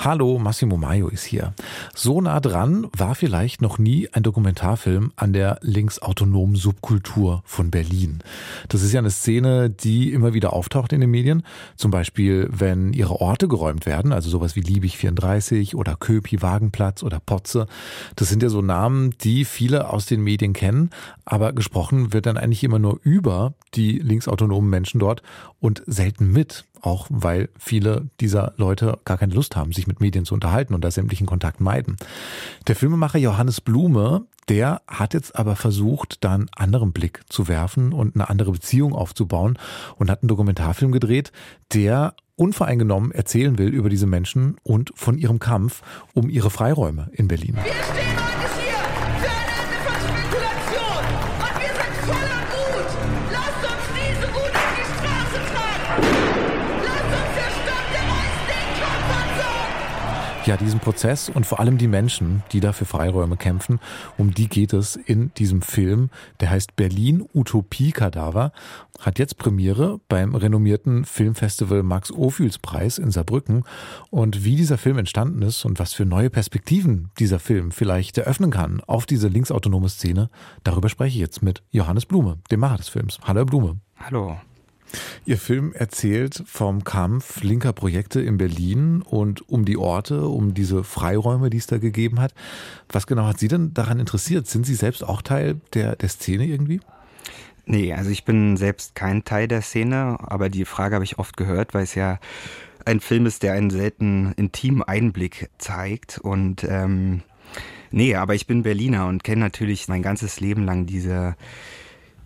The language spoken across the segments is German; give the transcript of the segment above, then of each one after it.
Hallo, Massimo Maio ist hier. So nah dran war vielleicht noch nie ein Dokumentarfilm an der linksautonomen Subkultur von Berlin. Das ist ja eine Szene, die immer wieder auftaucht in den Medien. Zum Beispiel, wenn ihre Orte geräumt werden, also sowas wie Liebig 34 oder Köpi Wagenplatz oder Potze. Das sind ja so Namen, die viele aus den Medien kennen, aber gesprochen wird dann eigentlich immer nur über die linksautonomen Menschen dort und selten mit auch weil viele dieser Leute gar keine Lust haben, sich mit Medien zu unterhalten und da sämtlichen Kontakt meiden. Der Filmemacher Johannes Blume, der hat jetzt aber versucht, da einen anderen Blick zu werfen und eine andere Beziehung aufzubauen und hat einen Dokumentarfilm gedreht, der unvoreingenommen erzählen will über diese Menschen und von ihrem Kampf um ihre Freiräume in Berlin. Ja, diesen Prozess und vor allem die Menschen, die da für Freiräume kämpfen, um die geht es in diesem Film. Der heißt Berlin Utopie Kadaver, hat jetzt Premiere beim renommierten Filmfestival Max Ophüls Preis in Saarbrücken. Und wie dieser Film entstanden ist und was für neue Perspektiven dieser Film vielleicht eröffnen kann auf diese linksautonome Szene, darüber spreche ich jetzt mit Johannes Blume, dem Macher des Films. Hallo Herr Blume. Hallo. Ihr Film erzählt vom Kampf linker Projekte in Berlin und um die Orte, um diese Freiräume, die es da gegeben hat. Was genau hat Sie denn daran interessiert? Sind Sie selbst auch Teil der, der Szene irgendwie? Nee, also ich bin selbst kein Teil der Szene, aber die Frage habe ich oft gehört, weil es ja ein Film ist, der einen selten intimen Einblick zeigt. Und ähm, nee, aber ich bin Berliner und kenne natürlich mein ganzes Leben lang diese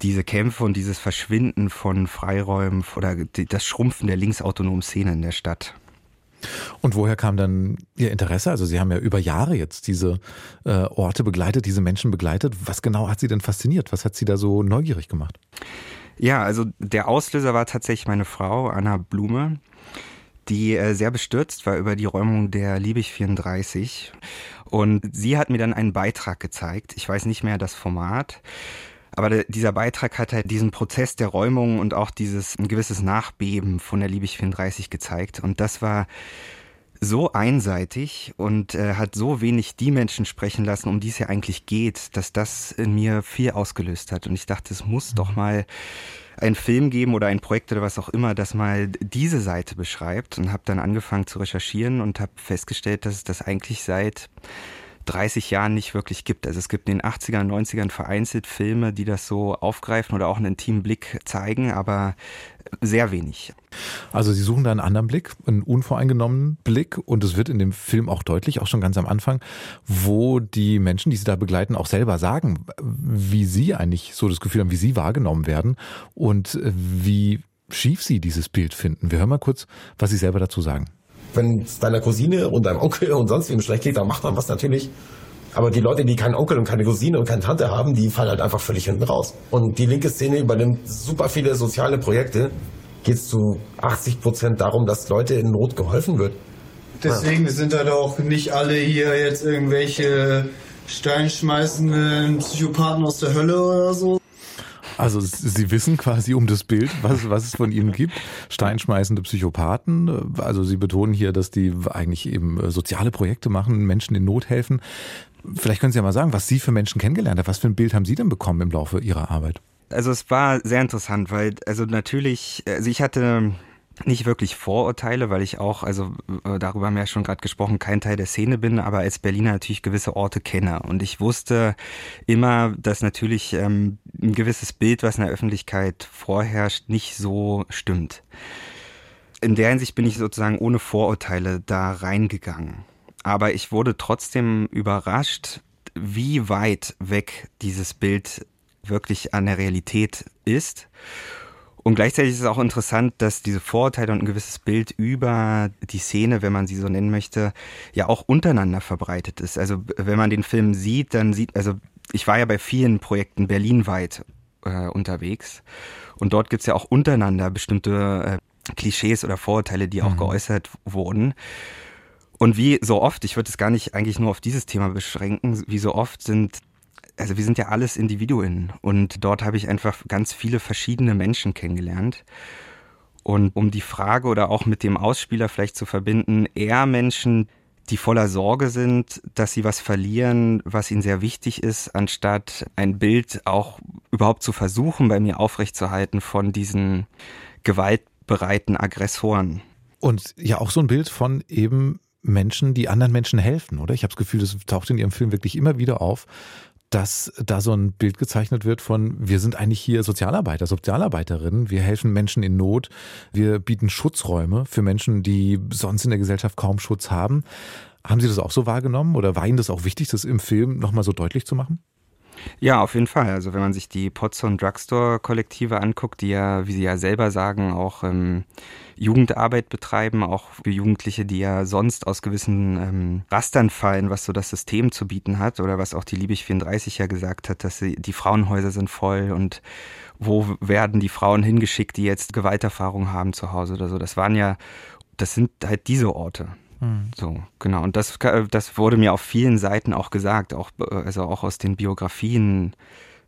diese Kämpfe und dieses Verschwinden von Freiräumen oder das Schrumpfen der linksautonomen Szene in der Stadt. Und woher kam dann Ihr Interesse? Also Sie haben ja über Jahre jetzt diese äh, Orte begleitet, diese Menschen begleitet. Was genau hat Sie denn fasziniert? Was hat Sie da so neugierig gemacht? Ja, also der Auslöser war tatsächlich meine Frau, Anna Blume, die äh, sehr bestürzt war über die Räumung der Liebig 34. Und sie hat mir dann einen Beitrag gezeigt. Ich weiß nicht mehr das Format. Aber dieser Beitrag hat halt diesen Prozess der Räumung und auch dieses ein gewisses Nachbeben von der Liebig 34 gezeigt. Und das war so einseitig und äh, hat so wenig die Menschen sprechen lassen, um die es ja eigentlich geht, dass das in mir viel ausgelöst hat. Und ich dachte, es muss doch mal einen Film geben oder ein Projekt oder was auch immer, das mal diese Seite beschreibt und habe dann angefangen zu recherchieren und habe festgestellt, dass es das eigentlich seit 30 Jahren nicht wirklich gibt. Also es gibt in den 80ern, 90ern vereinzelt Filme, die das so aufgreifen oder auch einen intimen Blick zeigen, aber sehr wenig. Also Sie suchen da einen anderen Blick, einen unvoreingenommenen Blick und es wird in dem Film auch deutlich, auch schon ganz am Anfang, wo die Menschen, die Sie da begleiten, auch selber sagen, wie Sie eigentlich so das Gefühl haben, wie Sie wahrgenommen werden und wie schief Sie dieses Bild finden. Wir hören mal kurz, was Sie selber dazu sagen. Wenn es deiner Cousine und deinem Onkel und sonst wem schlecht geht, dann macht man was natürlich. Aber die Leute, die keinen Onkel und keine Cousine und keine Tante haben, die fallen halt einfach völlig hinten raus. Und die linke Szene übernimmt super viele soziale Projekte. Geht es zu 80 Prozent darum, dass Leute in Not geholfen wird. Deswegen sind halt auch nicht alle hier jetzt irgendwelche steinschmeißenden Psychopathen aus der Hölle oder so. Also Sie wissen quasi um das Bild, was, was es von Ihnen gibt. Steinschmeißende Psychopathen. Also Sie betonen hier, dass die eigentlich eben äh, soziale Projekte machen, Menschen in Not helfen. Vielleicht können Sie ja mal sagen, was Sie für Menschen kennengelernt haben. Was für ein Bild haben Sie denn bekommen im Laufe Ihrer Arbeit? Also es war sehr interessant, weil also natürlich, also ich hatte nicht wirklich Vorurteile, weil ich auch, also äh, darüber haben wir ja schon gerade gesprochen, kein Teil der Szene bin, aber als Berliner natürlich gewisse Orte kenne. Und ich wusste immer, dass natürlich ähm, ein gewisses Bild, was in der Öffentlichkeit vorherrscht, nicht so stimmt. In der Hinsicht bin ich sozusagen ohne Vorurteile da reingegangen. Aber ich wurde trotzdem überrascht, wie weit weg dieses Bild wirklich an der Realität ist. Und gleichzeitig ist es auch interessant, dass diese Vorurteile und ein gewisses Bild über die Szene, wenn man sie so nennen möchte, ja auch untereinander verbreitet ist. Also wenn man den Film sieht, dann sieht, also ich war ja bei vielen Projekten berlinweit äh, unterwegs und dort gibt's ja auch untereinander bestimmte äh, Klischees oder Vorurteile, die auch geäußert wurden. Und wie so oft, ich würde es gar nicht eigentlich nur auf dieses Thema beschränken, wie so oft sind also wir sind ja alles Individuen und dort habe ich einfach ganz viele verschiedene Menschen kennengelernt. Und um die Frage oder auch mit dem Ausspieler vielleicht zu verbinden, eher Menschen, die voller Sorge sind, dass sie was verlieren, was ihnen sehr wichtig ist, anstatt ein Bild auch überhaupt zu versuchen, bei mir aufrechtzuerhalten von diesen gewaltbereiten Aggressoren. Und ja, auch so ein Bild von eben Menschen, die anderen Menschen helfen, oder? Ich habe das Gefühl, das taucht in Ihrem Film wirklich immer wieder auf, dass da so ein Bild gezeichnet wird von, wir sind eigentlich hier Sozialarbeiter, Sozialarbeiterinnen, wir helfen Menschen in Not, wir bieten Schutzräume für Menschen, die sonst in der Gesellschaft kaum Schutz haben. Haben Sie das auch so wahrgenommen oder war Ihnen das auch wichtig, das im Film nochmal so deutlich zu machen? Ja, auf jeden Fall. Also wenn man sich die Potsdam Drugstore Kollektive anguckt, die ja, wie Sie ja selber sagen, auch ähm, Jugendarbeit betreiben, auch für Jugendliche, die ja sonst aus gewissen ähm, Rastern fallen, was so das System zu bieten hat oder was auch die Liebig 34 ja gesagt hat, dass sie, die Frauenhäuser sind voll und wo werden die Frauen hingeschickt, die jetzt Gewalterfahrung haben zu Hause oder so. Das waren ja, das sind halt diese Orte. Hm. So, genau. Und das, das wurde mir auf vielen Seiten auch gesagt, auch, also auch aus den Biografien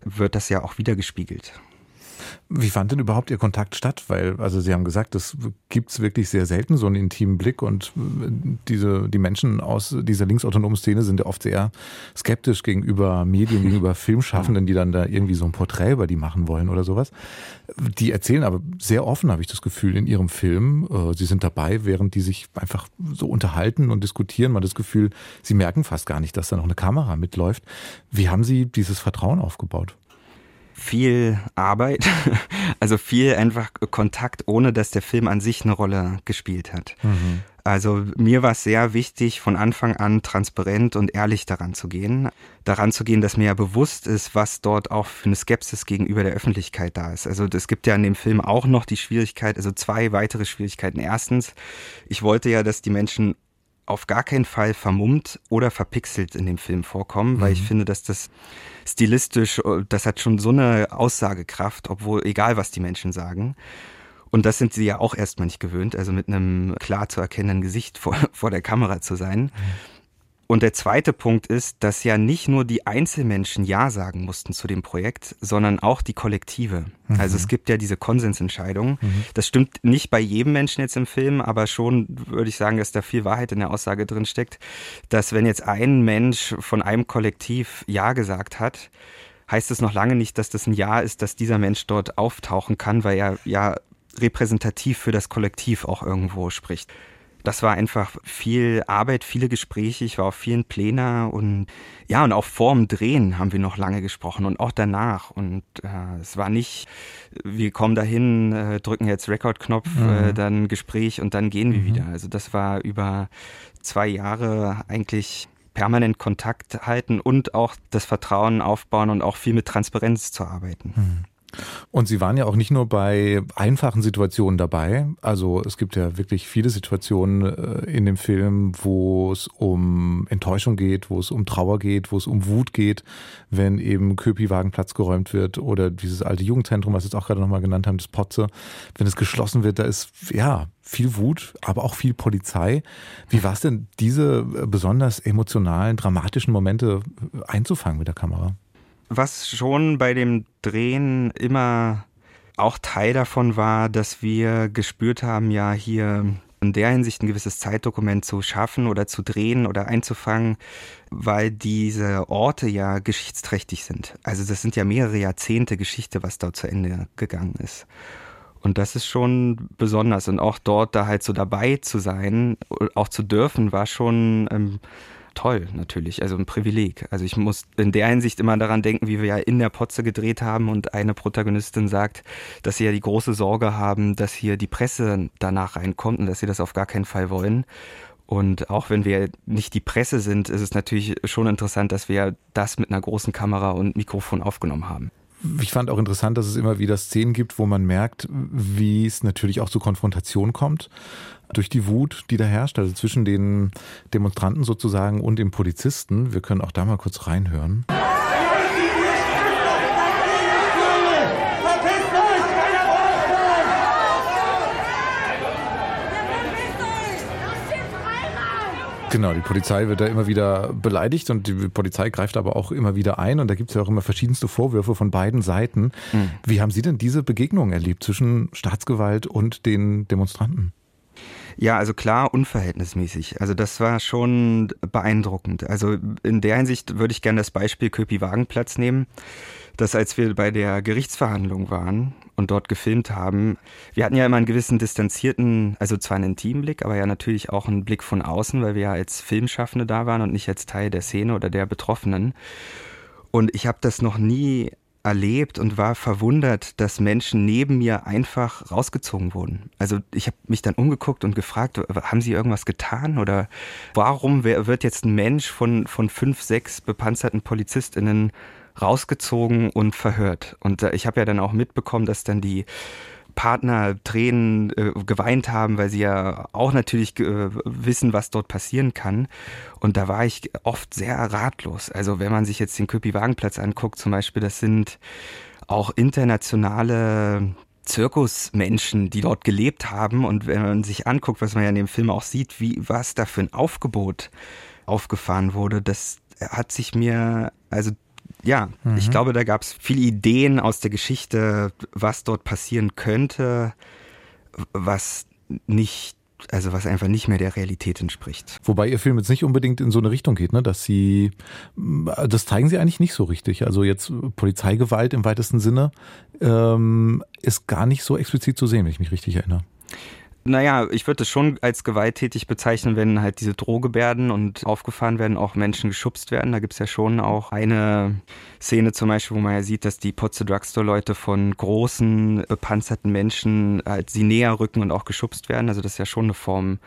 wird das ja auch wiedergespiegelt. Wie fand denn überhaupt Ihr Kontakt statt? Weil, also Sie haben gesagt, das gibt's wirklich sehr selten, so einen intimen Blick. Und äh, diese, die Menschen aus dieser linksautonomen Szene sind ja oft sehr skeptisch gegenüber Medien, gegenüber Filmschaffenden, die dann da irgendwie so ein Porträt über die machen wollen oder sowas. Die erzählen aber sehr offen, habe ich das Gefühl, in ihrem Film. Äh, sie sind dabei, während die sich einfach so unterhalten und diskutieren. Man hat das Gefühl, sie merken fast gar nicht, dass da noch eine Kamera mitläuft. Wie haben Sie dieses Vertrauen aufgebaut? Viel Arbeit, also viel einfach Kontakt, ohne dass der Film an sich eine Rolle gespielt hat. Mhm. Also mir war es sehr wichtig, von Anfang an transparent und ehrlich daran zu gehen. Daran zu gehen, dass mir ja bewusst ist, was dort auch für eine Skepsis gegenüber der Öffentlichkeit da ist. Also es gibt ja in dem Film auch noch die Schwierigkeit, also zwei weitere Schwierigkeiten. Erstens, ich wollte ja, dass die Menschen auf gar keinen Fall vermummt oder verpixelt in dem Film vorkommen, weil ich mhm. finde, dass das stilistisch, das hat schon so eine Aussagekraft, obwohl egal was die Menschen sagen. Und das sind sie ja auch erstmal nicht gewöhnt, also mit einem klar zu erkennenden Gesicht vor, vor der Kamera zu sein. Mhm. Und der zweite Punkt ist, dass ja nicht nur die Einzelmenschen Ja sagen mussten zu dem Projekt, sondern auch die Kollektive. Mhm. Also es gibt ja diese Konsensentscheidung. Mhm. Das stimmt nicht bei jedem Menschen jetzt im Film, aber schon würde ich sagen, dass da viel Wahrheit in der Aussage drin steckt, dass wenn jetzt ein Mensch von einem Kollektiv Ja gesagt hat, heißt es noch lange nicht, dass das ein Ja ist, dass dieser Mensch dort auftauchen kann, weil er ja repräsentativ für das Kollektiv auch irgendwo spricht das war einfach viel Arbeit, viele Gespräche. Ich war auf vielen Plänen und ja, und auch vorm Drehen haben wir noch lange gesprochen und auch danach. Und äh, es war nicht, wir kommen dahin, äh, drücken jetzt Rekordknopf, äh, mhm. äh, dann Gespräch und dann gehen wir mhm. wieder. Also das war über zwei Jahre eigentlich permanent Kontakt halten und auch das Vertrauen aufbauen und auch viel mit Transparenz zu arbeiten. Mhm. Und Sie waren ja auch nicht nur bei einfachen Situationen dabei. Also es gibt ja wirklich viele Situationen äh, in dem Film, wo es um Enttäuschung geht, wo es um Trauer geht, wo es um Wut geht, wenn eben Köpi-Wagen Platz geräumt wird oder dieses alte Jugendzentrum, was Sie jetzt auch gerade nochmal genannt haben, das Potze, wenn es geschlossen wird, da ist ja viel Wut, aber auch viel Polizei. Wie war es denn, diese besonders emotionalen, dramatischen Momente einzufangen mit der Kamera? Was schon bei dem Drehen immer auch Teil davon war, dass wir gespürt haben, ja hier in der Hinsicht ein gewisses Zeitdokument zu schaffen oder zu drehen oder einzufangen, weil diese Orte ja geschichtsträchtig sind. Also das sind ja mehrere Jahrzehnte Geschichte, was dort zu Ende gegangen ist. Und das ist schon besonders. Und auch dort da halt so dabei zu sein, auch zu dürfen, war schon ähm, toll natürlich, also ein Privileg. Also ich muss in der Hinsicht immer daran denken, wie wir ja in der Potze gedreht haben und eine Protagonistin sagt, dass sie ja die große Sorge haben, dass hier die Presse danach reinkommt und dass sie das auf gar keinen Fall wollen. Und auch wenn wir nicht die Presse sind, ist es natürlich schon interessant, dass wir das mit einer großen Kamera und Mikrofon aufgenommen haben. Ich fand auch interessant, dass es immer wieder Szenen gibt, wo man merkt, wie es natürlich auch zu Konfrontation kommt durch die Wut, die da herrscht, also zwischen den Demonstranten sozusagen und dem Polizisten. Wir können auch da mal kurz reinhören. Genau, die Polizei wird da immer wieder beleidigt und die Polizei greift aber auch immer wieder ein und da gibt es ja auch immer verschiedenste Vorwürfe von beiden Seiten. Mhm. Wie haben Sie denn diese Begegnung erlebt zwischen Staatsgewalt und den Demonstranten? Ja, also klar, unverhältnismäßig. Also das war schon beeindruckend. Also in der Hinsicht würde ich gerne das Beispiel Köpi-Wagenplatz nehmen, dass als wir bei der Gerichtsverhandlung waren und dort gefilmt haben, wir hatten ja immer einen gewissen distanzierten, also zwar einen intimen Blick, aber ja natürlich auch einen Blick von außen, weil wir ja als Filmschaffende da waren und nicht als Teil der Szene oder der Betroffenen. Und ich habe das noch nie erlebt und war verwundert, dass Menschen neben mir einfach rausgezogen wurden. Also ich habe mich dann umgeguckt und gefragt, haben sie irgendwas getan oder warum wird jetzt ein Mensch von, von fünf, sechs bepanzerten PolizistInnen rausgezogen und verhört? Und äh, ich habe ja dann auch mitbekommen, dass dann die Partner Tränen äh, geweint haben, weil sie ja auch natürlich äh, wissen, was dort passieren kann. Und da war ich oft sehr ratlos. Also wenn man sich jetzt den Köpi-Wagenplatz anguckt, zum Beispiel, das sind auch internationale Zirkusmenschen, die dort gelebt haben. Und wenn man sich anguckt, was man ja in dem Film auch sieht, wie was da für ein Aufgebot aufgefahren wurde, das hat sich mir also ja, mhm. ich glaube, da gab es viele Ideen aus der Geschichte, was dort passieren könnte, was nicht also was einfach nicht mehr der Realität entspricht. Wobei ihr Film jetzt nicht unbedingt in so eine Richtung geht, ne? dass sie, das zeigen sie eigentlich nicht so richtig. Also jetzt Polizeigewalt im weitesten Sinne ähm, ist gar nicht so explizit zu sehen, wenn ich mich richtig erinnere. Naja, ich würde es schon als gewalttätig bezeichnen, wenn halt diese Drohgebärden und aufgefahren werden, auch Menschen geschubst werden. Da gibt's ja schon auch eine Szene zum Beispiel, wo man ja sieht, dass die Potze Drugstore-Leute von großen, bepanzerten Menschen halt sie näher rücken und auch geschubst werden. Also das ist ja schon eine Form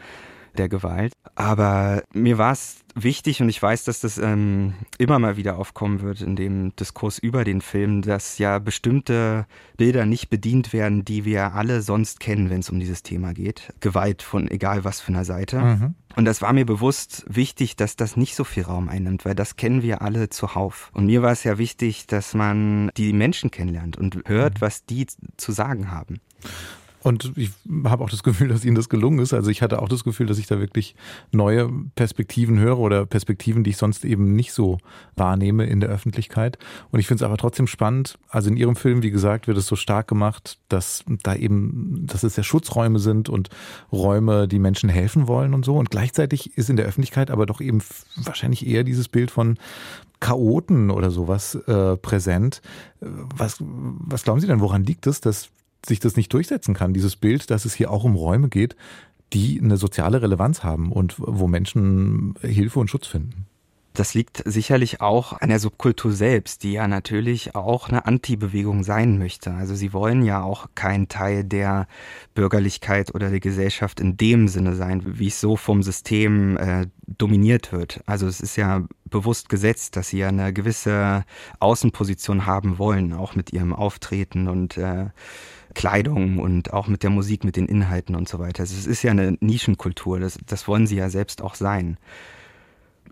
der Gewalt. Aber mir war es wichtig und ich weiß, dass das ähm, immer mal wieder aufkommen wird in dem Diskurs über den Film, dass ja bestimmte Bilder nicht bedient werden, die wir alle sonst kennen, wenn es um dieses Thema geht. Gewalt von egal was für einer Seite. Mhm. Und das war mir bewusst wichtig, dass das nicht so viel Raum einnimmt, weil das kennen wir alle zuhauf. Und mir war es ja wichtig, dass man die Menschen kennenlernt und hört, mhm. was die zu sagen haben. Und ich habe auch das Gefühl, dass Ihnen das gelungen ist. Also ich hatte auch das Gefühl, dass ich da wirklich neue Perspektiven höre oder Perspektiven, die ich sonst eben nicht so wahrnehme in der Öffentlichkeit. Und ich finde es aber trotzdem spannend. Also in Ihrem Film, wie gesagt, wird es so stark gemacht, dass da eben, dass es ja Schutzräume sind und Räume, die Menschen helfen wollen und so. Und gleichzeitig ist in der Öffentlichkeit aber doch eben wahrscheinlich eher dieses Bild von Chaoten oder sowas äh, präsent. Was, was glauben Sie denn, woran liegt es, dass sich das nicht durchsetzen kann, dieses Bild, dass es hier auch um Räume geht, die eine soziale Relevanz haben und wo Menschen Hilfe und Schutz finden. Das liegt sicherlich auch an der Subkultur selbst, die ja natürlich auch eine Anti-Bewegung sein möchte. Also sie wollen ja auch kein Teil der Bürgerlichkeit oder der Gesellschaft in dem Sinne sein, wie es so vom System äh, dominiert wird. Also es ist ja bewusst gesetzt, dass sie ja eine gewisse Außenposition haben wollen, auch mit ihrem Auftreten und äh, Kleidung und auch mit der Musik, mit den Inhalten und so weiter. Also es ist ja eine Nischenkultur, das, das wollen sie ja selbst auch sein.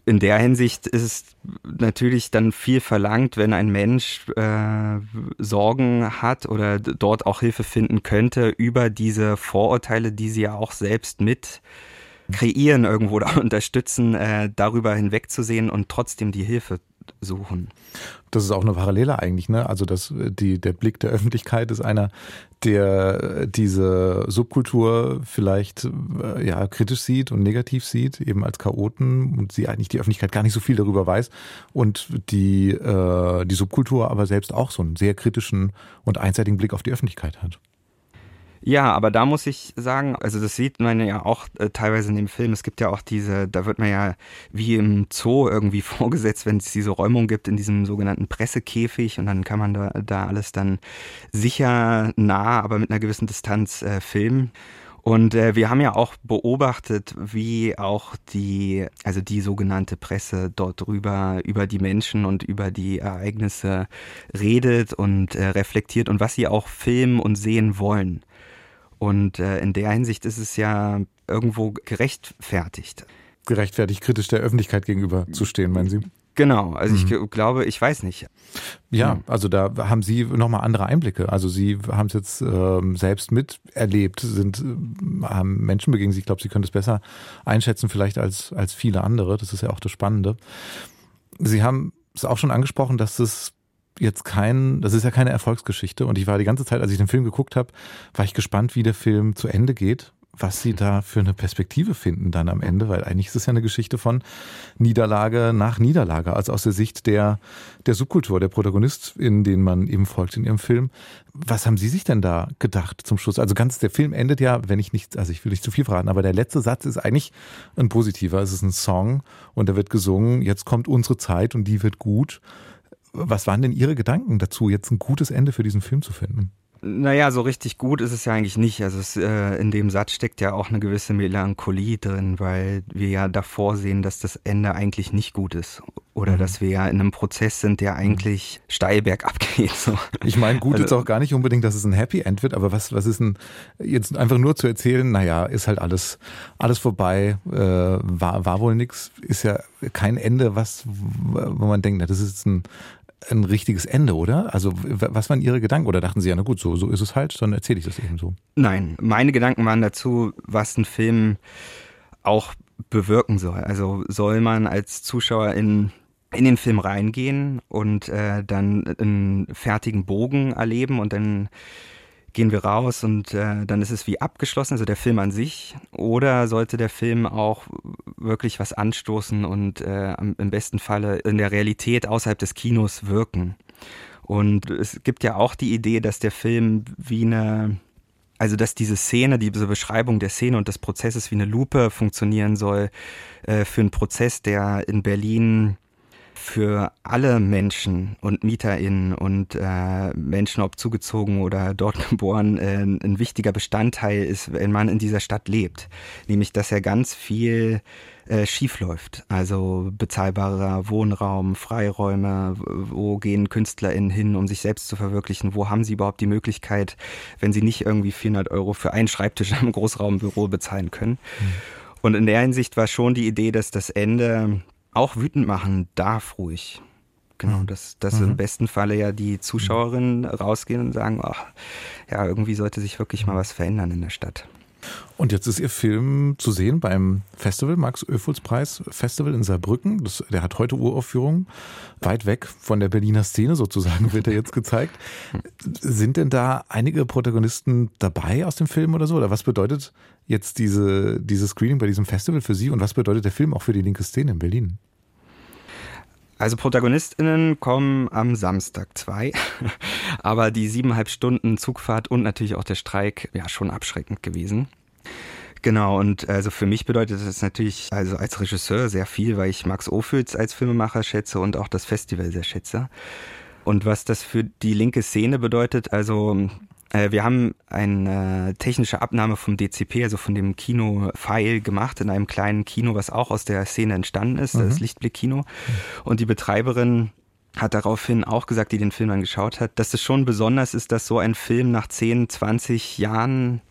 In der Hinsicht ist es natürlich dann viel verlangt, wenn ein Mensch äh, Sorgen hat oder dort auch Hilfe finden könnte über diese Vorurteile, die sie ja auch selbst mit kreieren irgendwo oder unterstützen, äh, darüber hinwegzusehen und trotzdem die Hilfe suchen. Das ist auch eine Parallele eigentlich, ne? Also das, die, der Blick der Öffentlichkeit ist einer, der diese Subkultur vielleicht äh, ja kritisch sieht und negativ sieht, eben als Chaoten und sie eigentlich die Öffentlichkeit gar nicht so viel darüber weiß und die äh, die Subkultur aber selbst auch so einen sehr kritischen und einseitigen Blick auf die Öffentlichkeit hat. Ja, aber da muss ich sagen, also das sieht man ja auch äh, teilweise in dem Film. Es gibt ja auch diese, da wird man ja wie im Zoo irgendwie vorgesetzt, wenn es diese Räumung gibt in diesem sogenannten Pressekäfig und dann kann man da, da alles dann sicher nah, aber mit einer gewissen Distanz äh, filmen. Und äh, wir haben ja auch beobachtet, wie auch die, also die sogenannte Presse dort drüber über die Menschen und über die Ereignisse redet und äh, reflektiert und was sie auch filmen und sehen wollen. Und äh, in der Hinsicht ist es ja irgendwo gerechtfertigt. Gerechtfertigt, kritisch der Öffentlichkeit gegenüber zu stehen, meinen Sie? Genau, also ich glaube, ich weiß nicht. Ja, also da haben Sie nochmal andere Einblicke. Also Sie haben es jetzt ähm, selbst miterlebt, sind, äh, haben Menschen begegnet. Ich glaube, Sie können das besser einschätzen vielleicht als, als viele andere. Das ist ja auch das Spannende. Sie haben es auch schon angesprochen, dass es jetzt kein, das ist ja keine Erfolgsgeschichte. Und ich war die ganze Zeit, als ich den Film geguckt habe, war ich gespannt, wie der Film zu Ende geht was sie da für eine Perspektive finden dann am Ende, weil eigentlich ist es ja eine Geschichte von Niederlage nach Niederlage, also aus der Sicht der, der Subkultur, der Protagonist, in denen man eben folgt in ihrem Film. Was haben Sie sich denn da gedacht zum Schluss? Also ganz, der Film endet ja, wenn ich nicht, also ich will nicht zu viel verraten, aber der letzte Satz ist eigentlich ein positiver. Es ist ein Song und da wird gesungen, jetzt kommt unsere Zeit und die wird gut. Was waren denn Ihre Gedanken dazu, jetzt ein gutes Ende für diesen Film zu finden? Naja, so richtig gut ist es ja eigentlich nicht. Also es, äh, in dem Satz steckt ja auch eine gewisse Melancholie drin, weil wir ja davor sehen, dass das Ende eigentlich nicht gut ist. Oder mhm. dass wir ja in einem Prozess sind, der eigentlich steil bergab geht. So. Ich meine, gut also, ist auch gar nicht unbedingt, dass es ein Happy End wird, aber was, was ist denn jetzt einfach nur zu erzählen, naja, ist halt alles, alles vorbei, äh, war, war wohl nix, ist ja kein Ende, was, wo man denkt, na, das ist ein, ein richtiges Ende, oder? Also was waren Ihre Gedanken? Oder dachten Sie, ja, na gut, so, so ist es halt, dann erzähle ich das eben so. Nein, meine Gedanken waren dazu, was ein Film auch bewirken soll. Also soll man als Zuschauer in in den Film reingehen und äh, dann einen fertigen Bogen erleben und dann gehen wir raus und äh, dann ist es wie abgeschlossen, also der Film an sich, oder sollte der Film auch wirklich was anstoßen und äh, im besten Falle in der Realität außerhalb des Kinos wirken? Und es gibt ja auch die Idee, dass der Film wie eine also dass diese Szene, diese Beschreibung der Szene und des Prozesses wie eine Lupe funktionieren soll äh, für einen Prozess, der in Berlin für alle Menschen und MieterInnen und äh, Menschen, ob zugezogen oder dort geboren, äh, ein wichtiger Bestandteil ist, wenn man in dieser Stadt lebt. Nämlich, dass ja ganz viel äh, schief läuft. Also bezahlbarer Wohnraum, Freiräume, wo gehen KünstlerInnen hin, um sich selbst zu verwirklichen? Wo haben sie überhaupt die Möglichkeit, wenn sie nicht irgendwie 400 Euro für einen Schreibtisch im Großraumbüro bezahlen können? Mhm. Und in der Hinsicht war schon die Idee, dass das Ende auch wütend machen darf ruhig. Genau, mhm. dass, dass mhm. im besten Falle ja die Zuschauerinnen rausgehen und sagen, ach, ja, irgendwie sollte sich wirklich mal was verändern in der Stadt. Und jetzt ist Ihr Film zu sehen beim Festival, Max Oephels Preis Festival in Saarbrücken. Das, der hat heute Uraufführung. Weit weg von der Berliner Szene sozusagen wird er jetzt gezeigt. Sind denn da einige Protagonisten dabei aus dem Film oder so? Oder was bedeutet jetzt diese, diese Screening bei diesem Festival für Sie und was bedeutet der Film auch für die linke Szene in Berlin? Also ProtagonistInnen kommen am Samstag zwei, aber die siebeneinhalb Stunden Zugfahrt und natürlich auch der Streik, ja, schon abschreckend gewesen. Genau, und also für mich bedeutet das natürlich also als Regisseur sehr viel, weil ich Max Ophüls als Filmemacher schätze und auch das Festival sehr schätze. Und was das für die linke Szene bedeutet, also wir haben eine technische Abnahme vom DCP, also von dem Kino-File gemacht in einem kleinen Kino, was auch aus der Szene entstanden ist, mhm. das Lichtblick-Kino. Und die Betreiberin hat daraufhin auch gesagt, die den Film dann geschaut hat, dass es schon besonders ist, dass so ein Film nach 10, 20 Jahren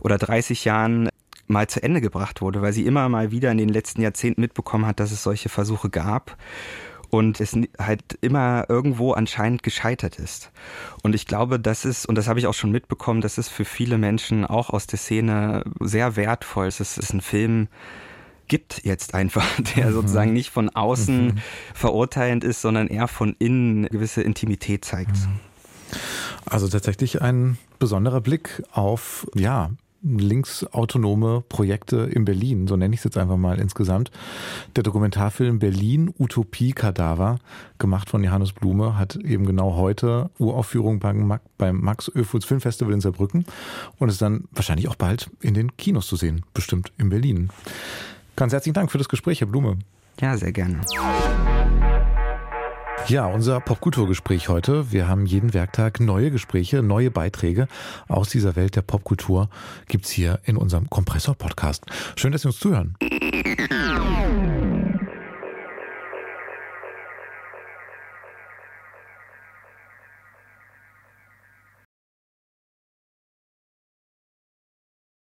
oder 30 Jahren mal zu Ende gebracht wurde, weil sie immer mal wieder in den letzten Jahrzehnten mitbekommen hat, dass es solche Versuche gab und es halt immer irgendwo anscheinend gescheitert ist. Und ich glaube, das ist, und das habe ich auch schon mitbekommen, das ist für viele Menschen auch aus der Szene sehr wertvoll. Es ist, es ist ein Film, gibt jetzt einfach, der mhm. sozusagen nicht von außen mhm. verurteilend ist, sondern eher von innen eine gewisse Intimität zeigt. Mhm. Also tatsächlich ein besonderer Blick auf, ja, linksautonome Projekte in Berlin, so nenne ich es jetzt einfach mal insgesamt. Der Dokumentarfilm Berlin Utopie Kadaver, gemacht von Johannes Blume, hat eben genau heute Uraufführung beim, Max Oephels Filmfestival in Saarbrücken und ist dann wahrscheinlich auch bald in den Kinos zu sehen, bestimmt in Berlin. Ganz herzlichen Dank für das Gespräch, Herr Blume. Ja, sehr gerne. Ja, unser Popkulturgespräch heute. Wir haben jeden Werktag neue Gespräche, neue Beiträge aus dieser Welt der Popkultur gibt's hier in unserem Kompressor-Podcast. Schön, dass Sie uns zuhören.